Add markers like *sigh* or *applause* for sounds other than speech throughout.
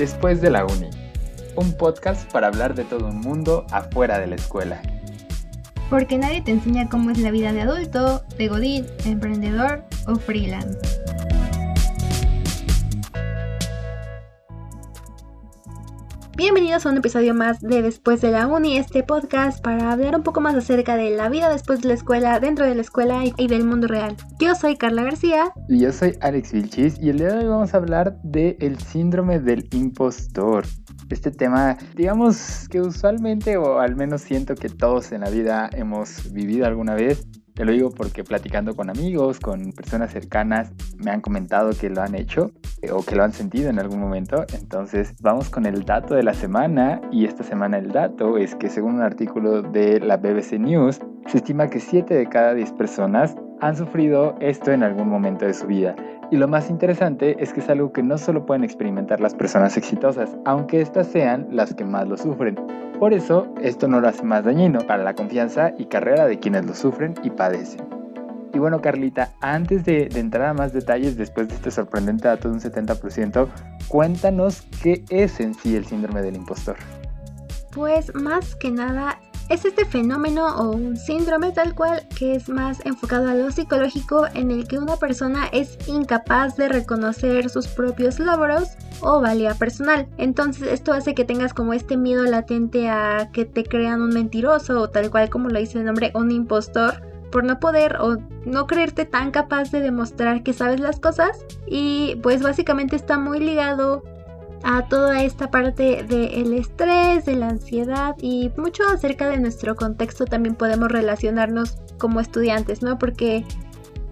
Después de la Uni, un podcast para hablar de todo un mundo afuera de la escuela. Porque nadie te enseña cómo es la vida de adulto, de godín, emprendedor o freelance. Bienvenidos a un episodio más de Después de la Uni, este podcast para hablar un poco más acerca de la vida después de la escuela, dentro de la escuela y del mundo real. Yo soy Carla García. Y yo soy Alex Vilchis y el día de hoy vamos a hablar del síndrome del impostor. Este tema, digamos que usualmente, o al menos siento que todos en la vida hemos vivido alguna vez, te lo digo porque platicando con amigos, con personas cercanas, me han comentado que lo han hecho o que lo han sentido en algún momento. Entonces vamos con el dato de la semana y esta semana el dato es que según un artículo de la BBC News, se estima que 7 de cada 10 personas han sufrido esto en algún momento de su vida. Y lo más interesante es que es algo que no solo pueden experimentar las personas exitosas, aunque éstas sean las que más lo sufren. Por eso, esto no lo hace más dañino para la confianza y carrera de quienes lo sufren y padecen. Y bueno, Carlita, antes de, entrar a más detalles después de este sorprendente dato de un 70%, cuéntanos qué es en sí el síndrome del impostor. Pues más que nada es este fenómeno o un síndrome tal cual que es más enfocado a lo psicológico en el que una persona es incapaz de reconocer sus propios logros o valía personal. Entonces esto hace que tengas como este miedo latente a que te crean un mentiroso o tal cual como lo dice el nombre, un impostor por no poder o no creerte tan capaz de demostrar que sabes las cosas y pues básicamente está muy ligado a toda esta parte del estrés, de la ansiedad y mucho acerca de nuestro contexto también podemos relacionarnos como estudiantes, ¿no? Porque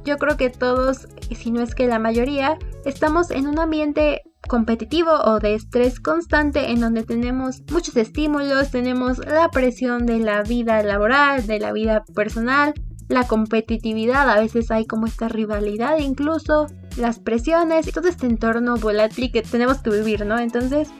yo creo que todos, si no es que la mayoría, estamos en un ambiente competitivo o de estrés constante en donde tenemos muchos estímulos, tenemos la presión de la vida laboral, de la vida personal, la competitividad, a veces hay como esta rivalidad incluso, las presiones, todo este entorno volátil que tenemos que vivir, ¿no? Entonces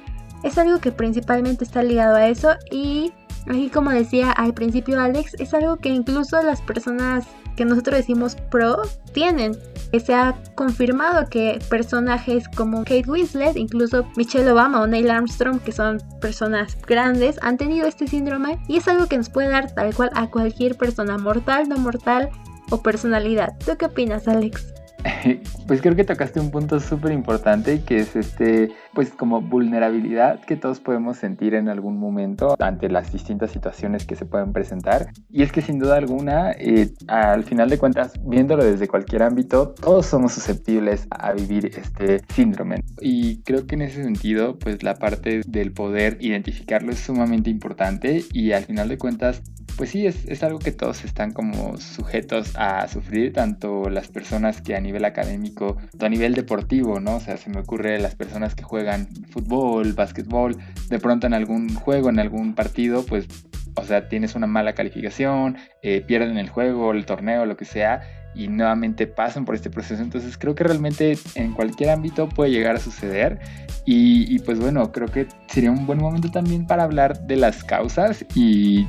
es algo que principalmente está ligado a eso y aquí como decía al principio Alex, es algo que incluso las personas que nosotros decimos pro tienen. Se ha confirmado que personajes como Kate Winslet, incluso Michelle Obama o Neil Armstrong, que son personas grandes, han tenido este síndrome y es algo que nos puede dar tal cual a cualquier persona, mortal, no mortal o personalidad. ¿Tú qué opinas, Alex? *laughs* Pues creo que tocaste un punto súper importante que es este, pues como vulnerabilidad que todos podemos sentir en algún momento ante las distintas situaciones que se pueden presentar. Y es que sin duda alguna, eh, al final de cuentas, viéndolo desde cualquier ámbito, todos somos susceptibles a vivir este síndrome. Y creo que en ese sentido, pues la parte del poder identificarlo es sumamente importante y al final de cuentas pues sí, es, es, algo que todos están como sujetos a sufrir, tanto las personas que a nivel académico, a nivel deportivo, ¿no? O sea, se me ocurre las personas que juegan fútbol, básquetbol, de pronto en algún juego, en algún partido, pues, o sea, tienes una mala calificación, eh, pierden el juego, el torneo, lo que sea, y nuevamente pasan por este proceso. Entonces creo que realmente en cualquier ámbito puede llegar a suceder. Y, y pues bueno, creo que sería un buen momento también para hablar de las causas y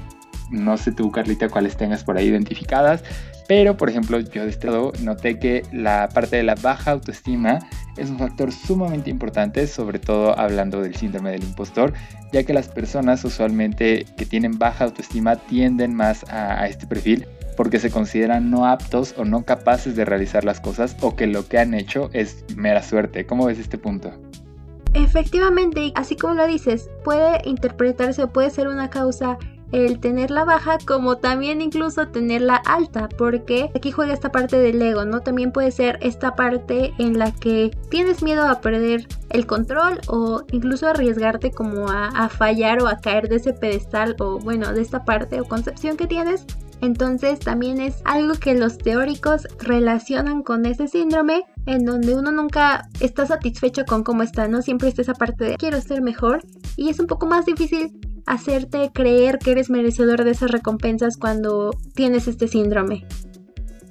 no sé tú, Carlita, cuáles tengas por ahí identificadas. Pero, por ejemplo, yo de este lado noté que la parte de la baja autoestima es un factor sumamente importante, sobre todo hablando del síndrome del impostor, ya que las personas usualmente que tienen baja autoestima tienden más a, este perfil porque se consideran no aptos o no capaces de realizar las cosas o que lo que han hecho es mera suerte. ¿Cómo ves este punto? Efectivamente, así como lo dices, puede interpretarse o puede ser una causa el tenerla baja como también incluso tenerla alta porque aquí juega esta parte del ego, ¿no? También puede ser esta parte en la que tienes miedo a perder el control o incluso arriesgarte como a, a fallar o a caer de ese pedestal o bueno, de esta parte o concepción que tienes. Entonces también es algo que los teóricos relacionan con ese síndrome en donde uno nunca está satisfecho con cómo está, ¿no? Siempre está esa parte de quiero ser mejor y es un poco más difícil hacerte creer que eres merecedor de esas recompensas cuando tienes este síndrome.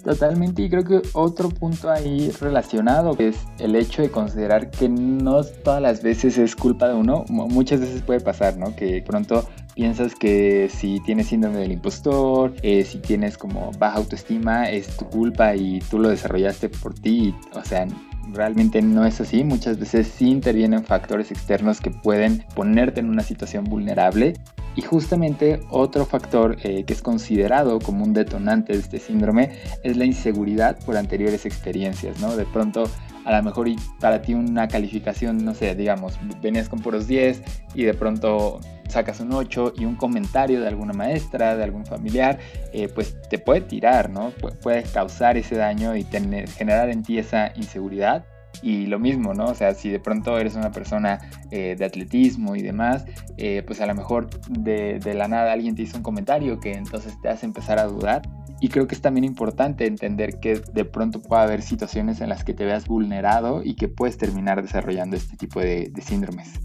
Totalmente, y creo que otro punto ahí relacionado es el hecho de considerar que no todas las veces es culpa de uno, muchas veces puede pasar, ¿no? Que pronto piensas que si tienes síndrome del impostor, eh, si tienes como baja autoestima, es tu culpa y tú lo desarrollaste por ti, o sea, realmente no es así. Muchas veces sí intervienen factores externos que pueden ponerte en una situación vulnerable. Y justamente otro factor eh, que es considerado como un detonante de este síndrome es la inseguridad por anteriores experiencias, ¿no? De pronto a lo mejor para ti una calificación, no sé, digamos, venías con puros 10 y de pronto sacas un 8 y un comentario de alguna maestra, de algún familiar, eh, pues te puede tirar, ¿no? puede causar ese daño y generar en ti esa inseguridad. Y lo mismo, ¿no? O sea, si de pronto eres una persona eh, de atletismo y demás, eh, pues a lo mejor de, de, la nada alguien te hizo un comentario que entonces te hace empezar a dudar. Y creo que es también importante entender que de pronto puede haber situaciones en las que te veas vulnerado y que puedes terminar desarrollando este tipo de, de síndromes.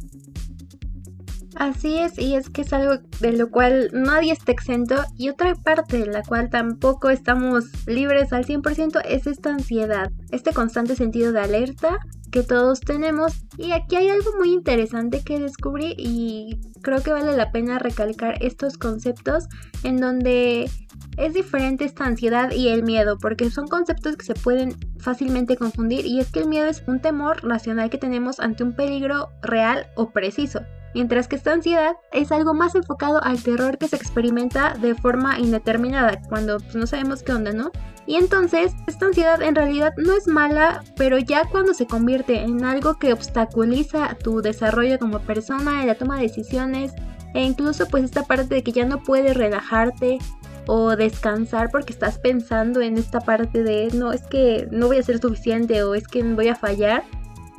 Así es, y es que es algo de lo cual nadie está exento y otra parte de la cual tampoco estamos libres al 100% es esta ansiedad, este constante sentido de alerta que todos tenemos. Y aquí hay algo muy interesante que descubrí y creo que vale la pena recalcar estos conceptos en donde es diferente esta ansiedad y el miedo, porque son conceptos que se pueden fácilmente confundir y es que el miedo es un temor racional que tenemos ante un peligro real o preciso mientras que esta ansiedad es algo más enfocado al terror que se experimenta de forma indeterminada, cuando pues, no sabemos qué onda, ¿no? Y entonces, esta ansiedad en realidad no es mala, pero ya cuando se convierte en algo que obstaculiza tu desarrollo como persona, la toma de decisiones, e incluso pues esta parte de que ya no puedes relajarte o descansar porque estás pensando en esta parte de no, es que no voy a ser suficiente o es que voy a fallar,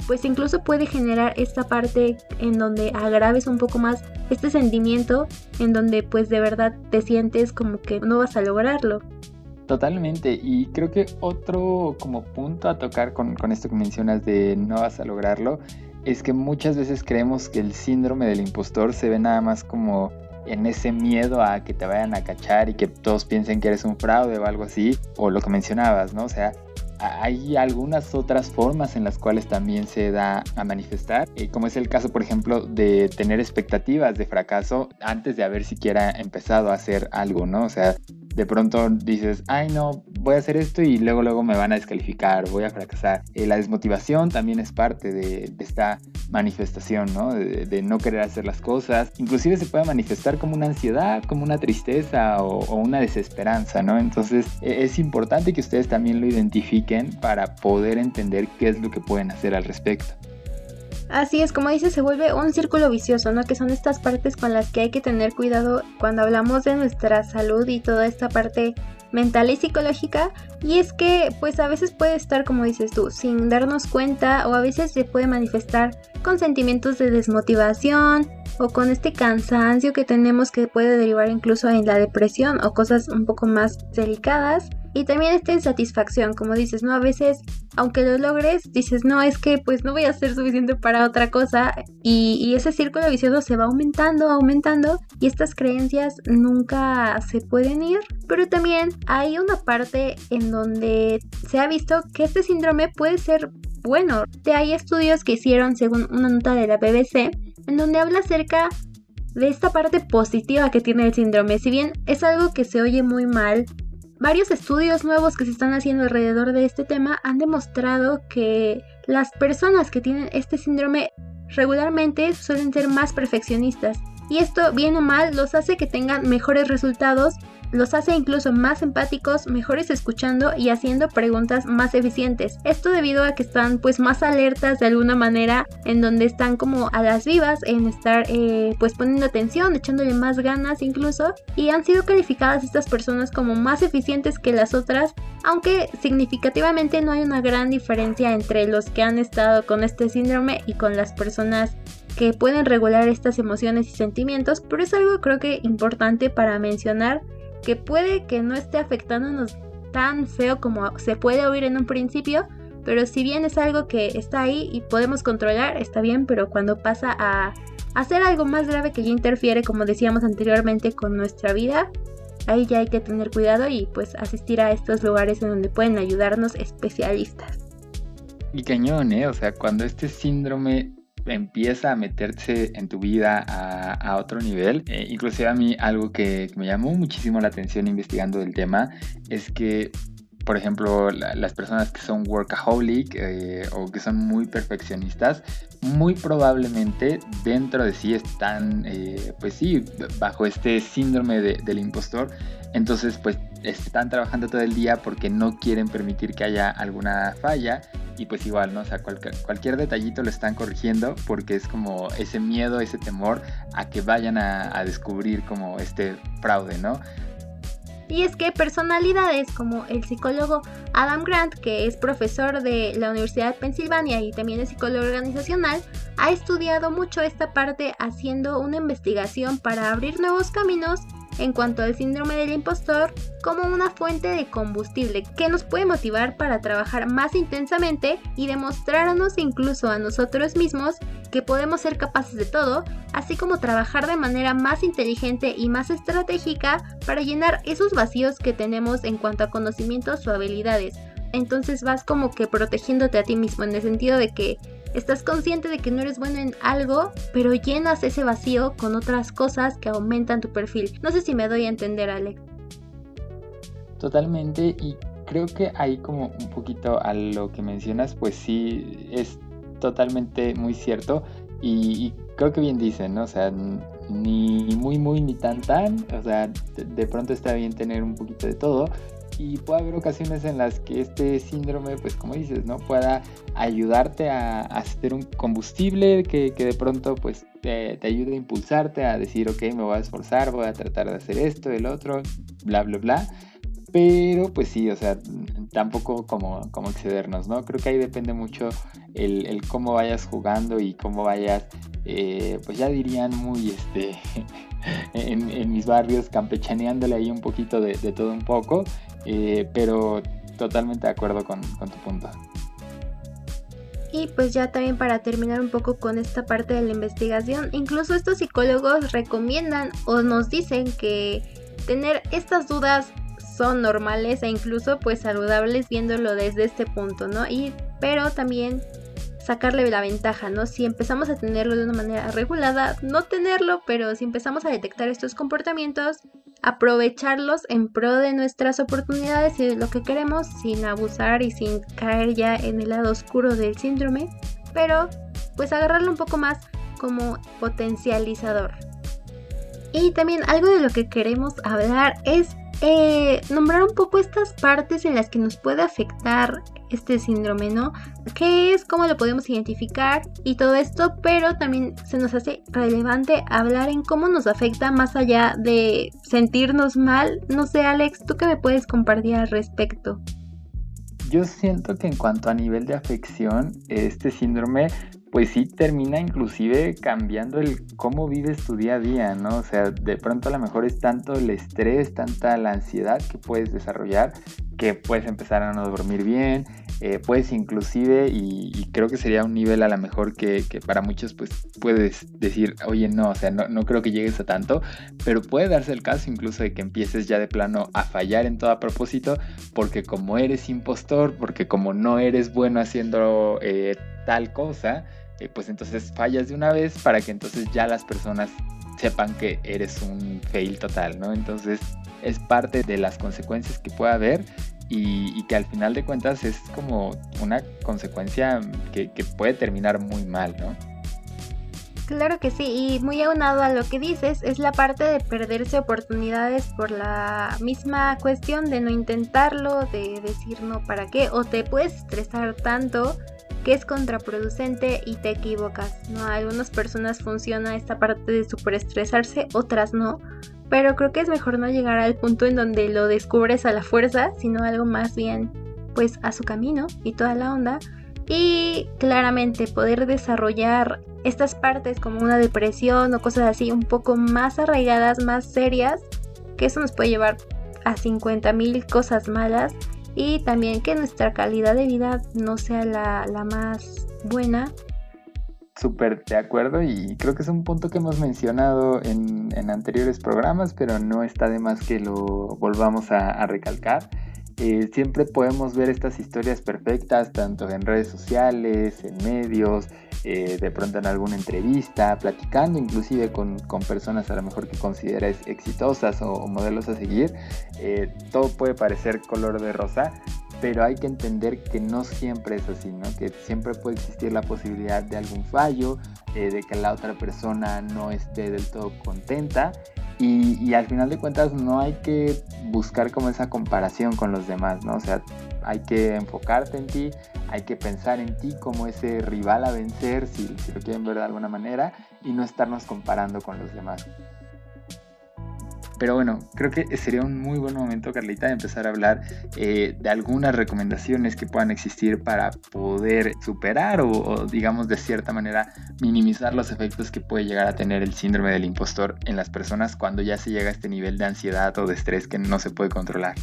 pues incluso puede generar esta parte en donde agraves un poco más este sentimiento en donde pues de verdad te sientes como que no vas a lograrlo. Totalmente, y creo que otro como punto a tocar con, con esto que mencionas de no vas a lograrlo es que muchas veces creemos que el síndrome del impostor se ve nada más como en ese miedo a que te vayan a cachar y que todos piensen que eres un fraude o algo así, o lo que mencionabas, ¿no? O sea, hay algunas otras formas en las cuales también se da a manifestar, eh, como es el caso, por ejemplo, de tener expectativas de fracaso antes de haber siquiera empezado a hacer algo, ¿no? O sea, de pronto dices, ay no, voy a hacer esto y luego luego me van a descalificar, voy a fracasar. Eh, la desmotivación también es parte de, esta manifestación, ¿no? De, no querer hacer las cosas. Inclusive se puede manifestar como una ansiedad, como una tristeza o, una desesperanza, ¿no? Entonces e, es importante que ustedes también lo identifiquen para poder entender qué es lo que pueden hacer al respecto. Así es, como dices, se vuelve un círculo vicioso, ¿no? Que son estas partes con las que hay que tener cuidado cuando hablamos de nuestra salud y toda esta parte mental y psicológica. Y es que, pues a veces puede estar, como dices tú, sin darnos cuenta o a veces se puede manifestar con sentimientos de desmotivación o con este cansancio que tenemos que puede derivar incluso en la depresión o cosas un poco más delicadas. Y también esta insatisfacción, como dices, ¿no? A veces, aunque lo logres, dices, no, es que pues no voy a ser suficiente para otra cosa. Y, ese círculo vicioso se va aumentando, aumentando. Y estas creencias nunca se pueden ir. Pero también hay una parte en donde se ha visto que este síndrome puede ser bueno. Hay estudios que hicieron según una nota de la BBC en donde habla acerca de esta parte positiva que tiene el síndrome. Si bien es algo que se oye muy mal Varios estudios nuevos que se están haciendo alrededor de este tema han demostrado que las personas que tienen este síndrome regularmente suelen ser más perfeccionistas. Y esto bien o mal los hace que tengan mejores resultados los hace incluso más empáticos, mejores escuchando y haciendo preguntas más eficientes. Esto debido a que están pues más alertas de alguna manera, en donde están como a las vivas, en estar eh, pues poniendo atención, echándole más ganas incluso, y han sido calificadas estas personas como más eficientes que las otras, aunque significativamente no hay una gran diferencia entre los que han estado con este síndrome y con las personas que pueden regular estas emociones y sentimientos, pero es algo creo que importante para mencionar que puede que no esté afectándonos tan feo como se puede oír en un principio, pero si bien es algo que está ahí y podemos controlar, está bien, pero cuando pasa a hacer algo más grave que ya interfiere, como decíamos anteriormente, con nuestra vida, ahí ya hay que tener cuidado y pues asistir a estos lugares en donde pueden ayudarnos especialistas. Y cañón, ¿eh? O sea, cuando este síndrome empieza a meterse en tu vida a, otro nivel. Eh, inclusive a mí algo que me llamó muchísimo la atención investigando el tema es que por ejemplo, las personas que son workaholic eh, o que son muy perfeccionistas, muy probablemente dentro de sí están, eh, pues sí, bajo este síndrome del impostor. Entonces, pues están trabajando todo el día porque no quieren permitir que haya alguna falla y pues igual, ¿no? O sea, cualquier, detallito lo están corrigiendo porque es como ese miedo, ese temor a que vayan a descubrir como este fraude, ¿no? Y es que personalidades como el psicólogo Adam Grant, que es profesor de la Universidad de Pensilvania y también es psicólogo organizacional, ha estudiado mucho esta parte haciendo una investigación para abrir nuevos caminos en cuanto al síndrome del impostor como una fuente de combustible que nos puede motivar para trabajar más intensamente y demostrarnos incluso a nosotros mismos que podemos ser capaces de todo, así como trabajar de manera más inteligente y más estratégica para llenar esos vacíos que tenemos en cuanto a conocimientos o habilidades. Entonces vas como que protegiéndote a ti mismo en el sentido de que Estás consciente de que no eres bueno en algo, pero llenas ese vacío con otras cosas que aumentan tu perfil. No sé si me doy a entender, Alex. Totalmente, y creo que ahí como un poquito a lo que mencionas, pues sí, es totalmente muy cierto. Y, creo que bien dicen, ¿no? O sea, ni muy, muy, ni tan, tan. O sea, de pronto está bien tener un poquito de todo y puede haber ocasiones en las que este síndrome, pues como dices, ¿no? Pueda ayudarte a, hacer un combustible que, de pronto pues te, ayude a impulsarte a decir, ok, me voy a esforzar, voy a tratar de hacer esto, el otro, bla, bla, bla. Pero pues sí, o sea, tampoco como, como excedernos, ¿no? Creo que ahí depende mucho el, cómo vayas jugando y cómo vayas, eh, pues ya dirían muy, este, *laughs* en, mis barrios, campechaneándole ahí un poquito de, todo un poco, eh, pero totalmente de acuerdo con, con tu punto. Y pues ya también para terminar un poco con esta parte de la investigación, incluso estos psicólogos recomiendan o nos dicen que tener estas dudas son normales e incluso pues saludables viéndolo desde este punto, ¿no? Y pero también sacarle la ventaja, ¿no? Si empezamos a tenerlo de una manera regulada, no tenerlo, pero si empezamos a detectar estos comportamientos, aprovecharlos en pro de nuestras oportunidades y de lo que queremos, sin abusar y sin caer ya en el lado oscuro del síndrome, pero pues agarrarlo un poco más como potencializador. Y también algo de lo que queremos hablar es eh, nombrar un poco estas partes en las que nos puede afectar este síndrome, ¿no? ¿Qué es? ¿Cómo lo podemos identificar? Y todo esto, pero también se nos hace relevante hablar en cómo nos afecta más allá de sentirnos mal. No sé, Alex, ¿tú qué me puedes compartir al respecto? Yo siento que en cuanto a nivel de afección, este síndrome pues sí termina inclusive cambiando el cómo vives tu día a día, ¿no? O sea, de pronto a lo mejor es tanto el estrés, tanta la ansiedad que puedes desarrollar que puedes empezar a no dormir bien, eh, puedes inclusive, y, creo que sería un nivel a lo mejor que, para muchos pues puedes decir, oye no, o sea, no, no creo que llegues a tanto, pero puede darse el caso incluso de que empieces ya de plano a fallar en todo a propósito, porque como eres impostor, porque como no eres bueno haciendo eh, tal cosa, eh, pues entonces fallas de una vez para que entonces ya las personas sepan que eres un fail total, ¿no? Entonces es parte de las consecuencias que puede haber y, que al final de cuentas es como una consecuencia que, que, puede terminar muy mal, ¿no? Claro que sí, y muy aunado a lo que dices, es la parte de perderse oportunidades por la misma cuestión de no intentarlo, de decir no para qué, o te puedes estresar tanto que es contraproducente y te equivocas. A algunas personas funciona esta parte de superestresarse, otras no, pero creo que es mejor no llegar al punto en donde lo descubres a la fuerza, sino algo más bien pues a su camino y toda la onda y claramente poder desarrollar estas partes como una depresión o cosas así un poco más arraigadas, más serias, que eso nos puede llevar a 50 mil cosas malas y también que nuestra calidad de vida no sea la, más buena. Súper de acuerdo y creo que es un punto que hemos mencionado en, anteriores programas, pero no está de más que lo volvamos a, recalcar. Eh, siempre podemos ver estas historias perfectas, tanto en redes sociales, en medios, eh, de pronto en alguna entrevista, platicando inclusive con, personas a lo mejor que consideras exitosas o, modelos a seguir. Eh, todo puede parecer color de rosa, pero hay que entender que no siempre es así, ¿no? que siempre puede existir la posibilidad de algún fallo, de que la otra persona no esté del todo contenta y, al final de cuentas no hay que buscar como esa comparación con los demás, ¿no? O sea, hay que enfocarte en ti, hay que pensar en ti como ese rival a vencer, si, si lo quieren ver de alguna manera, y no estarnos comparando con los demás. Pero bueno, creo que sería un muy buen momento, Carlita, de empezar a hablar eh, de algunas recomendaciones que puedan existir para poder superar o, digamos, de cierta manera, minimizar los efectos que puede llegar a tener el síndrome del impostor en las personas cuando ya se llega a este nivel de ansiedad o de estrés que no se puede controlar.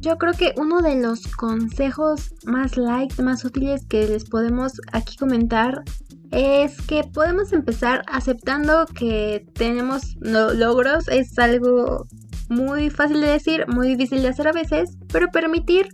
Yo creo que uno de los consejos más light, más útiles que les podemos aquí comentar es que podemos empezar aceptando que tenemos logros. Es algo muy fácil de decir, muy difícil de hacer a veces, pero permitir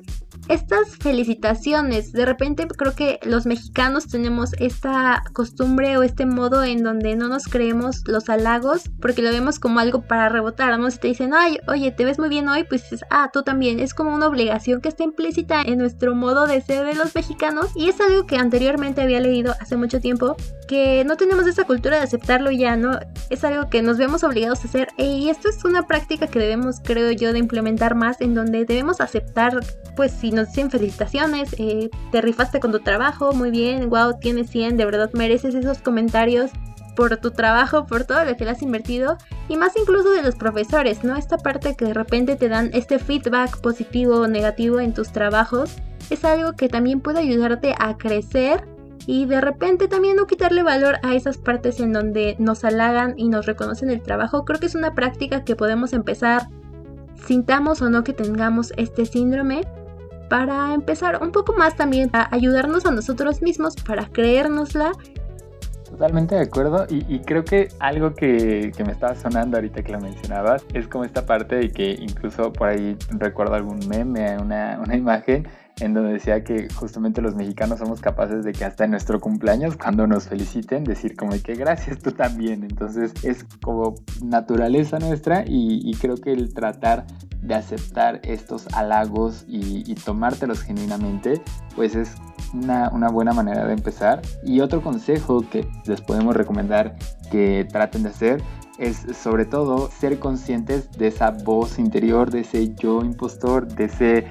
estas felicitaciones. De repente creo que los mexicanos tenemos esta costumbre o este modo en donde no nos creemos los halagos porque lo vemos como algo para rebotar, ¿no? Si te dicen, ay, oye, te ves muy bien hoy, pues dices, ah, tú también. Es como una obligación que está implícita en nuestro modo de ser de los mexicanos y es algo que anteriormente había leído hace mucho tiempo que no tenemos esa cultura de aceptarlo ya, ¿no? Es algo que nos vemos obligados a hacer y esto es una práctica que debemos, creo yo, de implementar más en donde debemos aceptar, pues si nos dicen felicitaciones, eh, te rifaste con tu trabajo, muy bien, wow, tienes 100, de verdad mereces esos comentarios por tu trabajo, por todo lo que le has invertido y más incluso de los profesores, ¿no? Esta parte que de repente te dan este feedback positivo o negativo en tus trabajos es algo que también puede ayudarte a crecer y de repente también no quitarle valor a esas partes en donde nos halagan y nos reconocen el trabajo. Creo que es una práctica que podemos empezar, sintamos o no que tengamos este síndrome, para empezar un poco más también a ayudarnos a nosotros mismos para creérnosla. Totalmente de acuerdo y, creo que algo que, me estaba sonando ahorita que lo mencionabas es como esta parte de que incluso por ahí recuerdo algún meme, una, una *laughs* imagen en donde decía que justamente los mexicanos somos capaces de que hasta en nuestro cumpleaños, cuando nos feliciten, decir como que gracias tú también. Entonces es como naturaleza nuestra y, creo que el tratar de aceptar estos halagos y, tomártelos genuinamente, pues es una, una, buena manera de empezar. Y otro consejo que les podemos recomendar que traten de hacer es sobre todo ser conscientes de esa voz interior, de ese yo impostor, de ese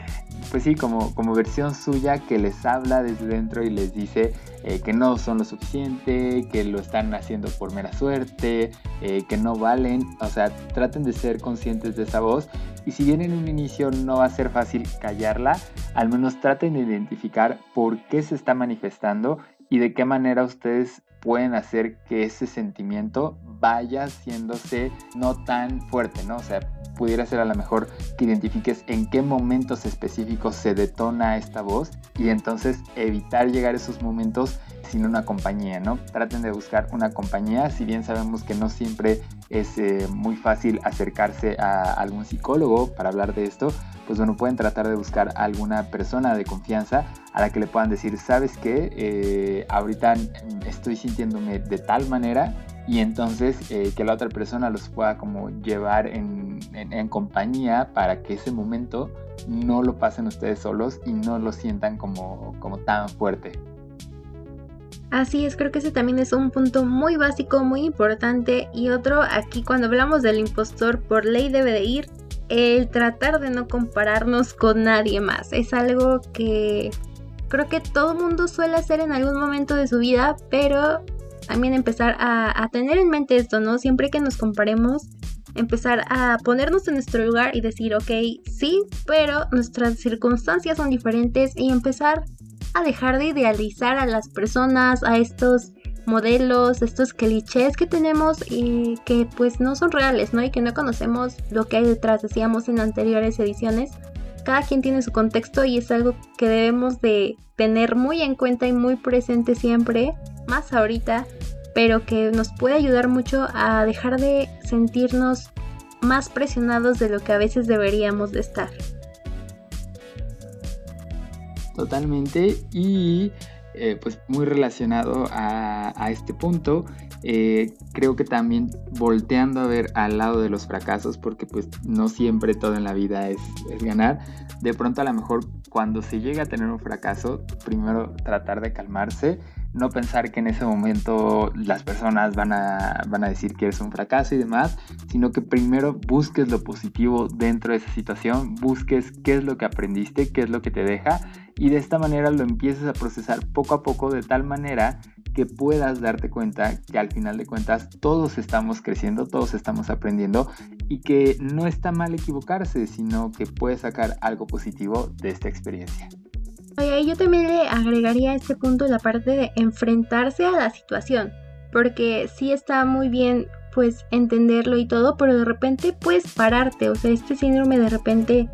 pues sí, como, como versión suya que les habla desde dentro y les dice eh, que no son lo suficiente, que lo están haciendo por mera suerte, eh, que no valen. O sea, traten de ser conscientes de esa voz. Y si bien en un inicio no va a ser fácil callarla, al menos traten de identificar por qué se está manifestando y de qué manera ustedes pueden hacer que ese sentimiento vaya haciéndose no tan fuerte, ¿no? O sea, pudiera ser a lo mejor que identifiques en qué momentos específicos se detona esta voz y entonces evitar llegar a esos momentos sin una compañía, ¿no? Traten de buscar una compañía, si bien sabemos que no siempre es eh, muy fácil acercarse a algún psicólogo para hablar de esto, pues bueno, pueden tratar de buscar a alguna persona de confianza a la que le puedan decir, ¿sabes qué? Eh, ahorita estoy sintiéndome de tal manera y entonces eh, que la otra persona los pueda como llevar en, en, compañía para que ese momento no lo pasen ustedes solos y no lo sientan como, como tan fuerte. Así es, creo que ese también es un punto muy básico, muy importante. Y otro, aquí cuando hablamos del impostor, por ley debe de ir el tratar de no compararnos con nadie más. Es algo que creo que todo mundo suele hacer en algún momento de su vida, pero también empezar a, tener en mente esto, ¿no? Siempre que nos comparemos, empezar a ponernos en nuestro lugar y decir, ok, sí, pero nuestras circunstancias son diferentes y empezar a dejar de idealizar a las personas, a estos modelos, estos clichés que tenemos y que pues no son reales, ¿no? Y que no conocemos lo que hay detrás, decíamos en anteriores ediciones. Cada quien tiene su contexto y es algo que debemos de tener muy en cuenta y muy presente siempre, más ahorita, pero que nos puede ayudar mucho a dejar de sentirnos más presionados de lo que a veces deberíamos de estar. Totalmente. Y eh, pues muy relacionado a, este punto, eh, creo que también volteando a ver al lado de los fracasos, porque pues no siempre todo en la vida es, es ganar, de pronto a lo mejor cuando se llega a tener un fracaso, primero tratar de calmarse no pensar que en ese momento las personas van a, van a decir que eres un fracaso y demás, sino que primero busques lo positivo dentro de esa situación, busques qué es lo que aprendiste, qué es lo que te deja y de esta manera lo empieces a procesar poco a poco de tal manera que puedas darte cuenta que al final de cuentas todos estamos creciendo, todos estamos aprendiendo y que no está mal equivocarse, sino que puedes sacar algo positivo de esta experiencia. Oye, yo también le agregaría a este punto la parte de enfrentarse a la situación, porque sí está muy bien pues entenderlo y todo, pero de repente puedes pararte, o sea, este síndrome de repente,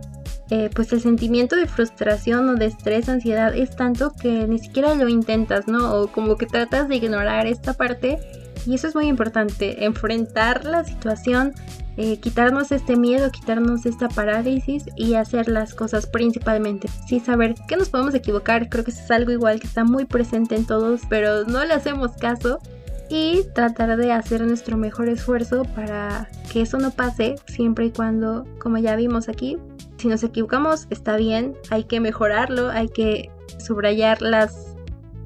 eh, pues el sentimiento de frustración o de estrés, ansiedad es tanto que ni siquiera lo intentas, ¿no? O como que tratas de ignorar esta parte y eso es muy importante, enfrentar la situación, eh, quitarnos este miedo, quitarnos esta parálisis y hacer las cosas principalmente. Sí, saber que nos podemos equivocar, creo que eso es algo igual que está muy presente en todos, pero no le hacemos caso. Y tratar de hacer nuestro mejor esfuerzo para que eso no pase siempre y cuando, como ya vimos aquí, si nos equivocamos está bien, hay que mejorarlo, hay que subrayar las,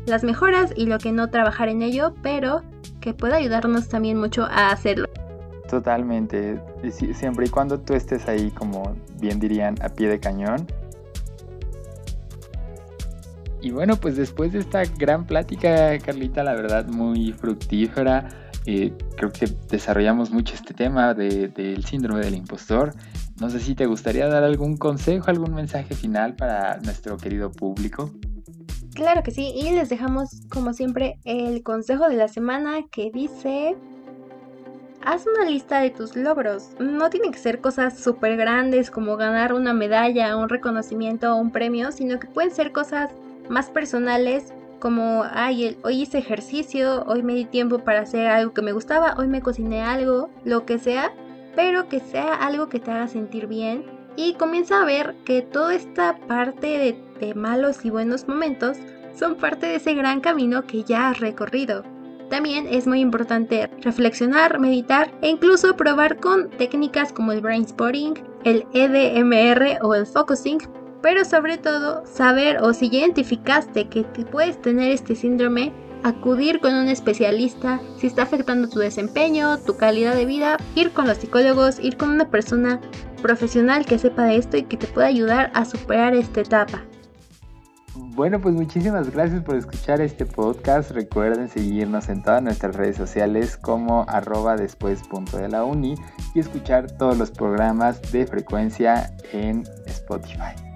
las mejoras y lo que no trabajar en ello, pero que pueda ayudarnos también mucho a hacerlo. Totalmente, siempre y cuando tú estés ahí, como bien dirían, a pie de cañón. Y bueno, pues después de esta gran plática, Carlita, la verdad muy fructífera, eh, creo que desarrollamos mucho este tema del síndrome del impostor. No sé si te gustaría dar algún consejo, algún mensaje final para nuestro querido público. Claro que sí, y les dejamos como siempre el consejo de la semana que dice haz una lista de tus logros. No tienen que ser cosas súper grandes como ganar una medalla, un reconocimiento o un premio, sino que pueden ser cosas más personales como, ay, hoy hice ejercicio, hoy me di tiempo para hacer algo que me gustaba, hoy me cociné algo, lo que sea, pero que sea algo que te haga sentir bien y comienza a ver que toda esta parte de, de malos y buenos momentos son parte de ese gran camino que ya has recorrido. También es muy importante reflexionar, meditar e incluso probar con técnicas como el brainspotting, el EDMR o el focusing, pero sobre todo saber o si ya identificaste que puedes tener este síndrome, acudir con un especialista si está afectando tu desempeño, tu calidad de vida, ir con los psicólogos, ir con una persona profesional que sepa de esto y que te pueda ayudar a superar esta etapa. Bueno, pues muchísimas gracias por escuchar este podcast. Recuerden seguirnos en todas nuestras redes sociales como arroba después punto de la uni y escuchar todos los programas de frecuencia en Spotify.